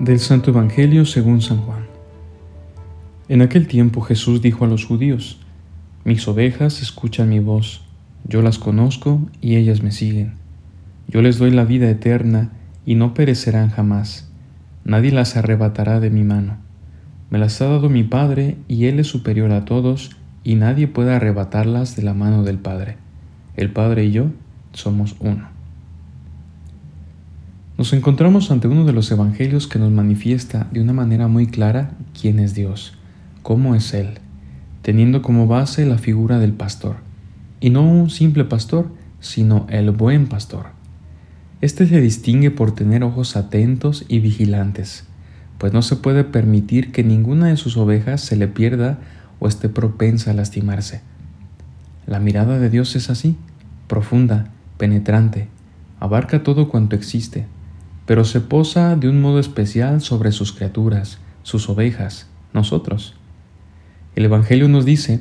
Del Santo Evangelio según San Juan. En aquel tiempo Jesús dijo a los judíos, Mis ovejas escuchan mi voz, yo las conozco y ellas me siguen. Yo les doy la vida eterna y no perecerán jamás. Nadie las arrebatará de mi mano. Me las ha dado mi Padre y Él es superior a todos y nadie puede arrebatarlas de la mano del Padre. El Padre y yo somos uno. Nos encontramos ante uno de los evangelios que nos manifiesta de una manera muy clara quién es Dios cómo es Él, teniendo como base la figura del pastor, y no un simple pastor, sino el buen pastor. Este se distingue por tener ojos atentos y vigilantes, pues no se puede permitir que ninguna de sus ovejas se le pierda o esté propensa a lastimarse. La mirada de Dios es así, profunda, penetrante, abarca todo cuanto existe, pero se posa de un modo especial sobre sus criaturas, sus ovejas, nosotros. El Evangelio nos dice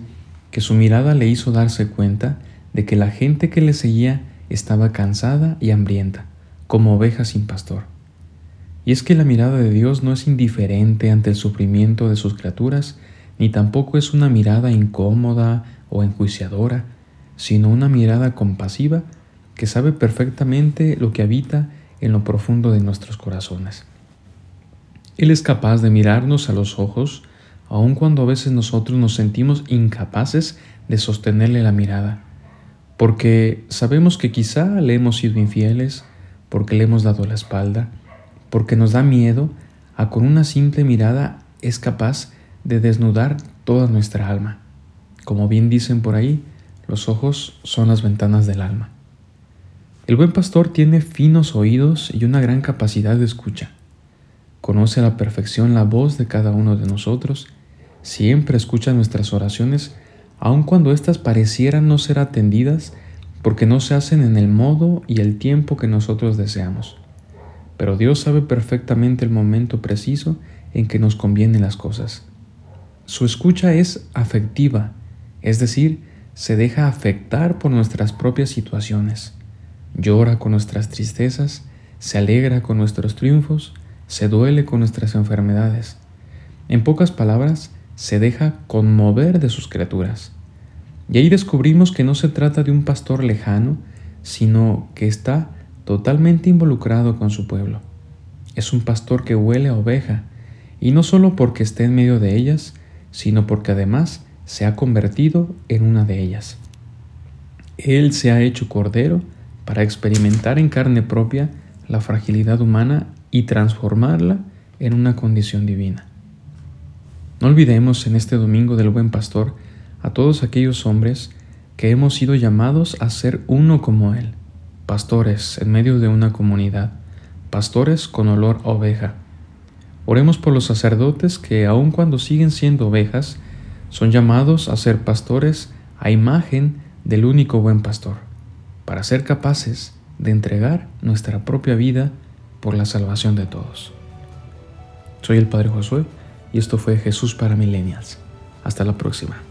que su mirada le hizo darse cuenta de que la gente que le seguía estaba cansada y hambrienta, como ovejas sin pastor. Y es que la mirada de Dios no es indiferente ante el sufrimiento de sus criaturas, ni tampoco es una mirada incómoda o enjuiciadora, sino una mirada compasiva que sabe perfectamente lo que habita en lo profundo de nuestros corazones. Él es capaz de mirarnos a los ojos aun cuando a veces nosotros nos sentimos incapaces de sostenerle la mirada, porque sabemos que quizá le hemos sido infieles, porque le hemos dado la espalda, porque nos da miedo, a con una simple mirada es capaz de desnudar toda nuestra alma. Como bien dicen por ahí, los ojos son las ventanas del alma. El buen pastor tiene finos oídos y una gran capacidad de escucha. Conoce a la perfección la voz de cada uno de nosotros Siempre escucha nuestras oraciones, aun cuando éstas parecieran no ser atendidas porque no se hacen en el modo y el tiempo que nosotros deseamos. Pero Dios sabe perfectamente el momento preciso en que nos convienen las cosas. Su escucha es afectiva, es decir, se deja afectar por nuestras propias situaciones. Llora con nuestras tristezas, se alegra con nuestros triunfos, se duele con nuestras enfermedades. En pocas palabras, se deja conmover de sus criaturas. Y ahí descubrimos que no se trata de un pastor lejano, sino que está totalmente involucrado con su pueblo. Es un pastor que huele a oveja, y no solo porque esté en medio de ellas, sino porque además se ha convertido en una de ellas. Él se ha hecho cordero para experimentar en carne propia la fragilidad humana y transformarla en una condición divina. No olvidemos en este domingo del buen pastor a todos aquellos hombres que hemos sido llamados a ser uno como Él, pastores en medio de una comunidad, pastores con olor a oveja. Oremos por los sacerdotes que, aun cuando siguen siendo ovejas, son llamados a ser pastores a imagen del único buen pastor, para ser capaces de entregar nuestra propia vida por la salvación de todos. Soy el Padre Josué y esto fue Jesús para Millennials. Hasta la próxima.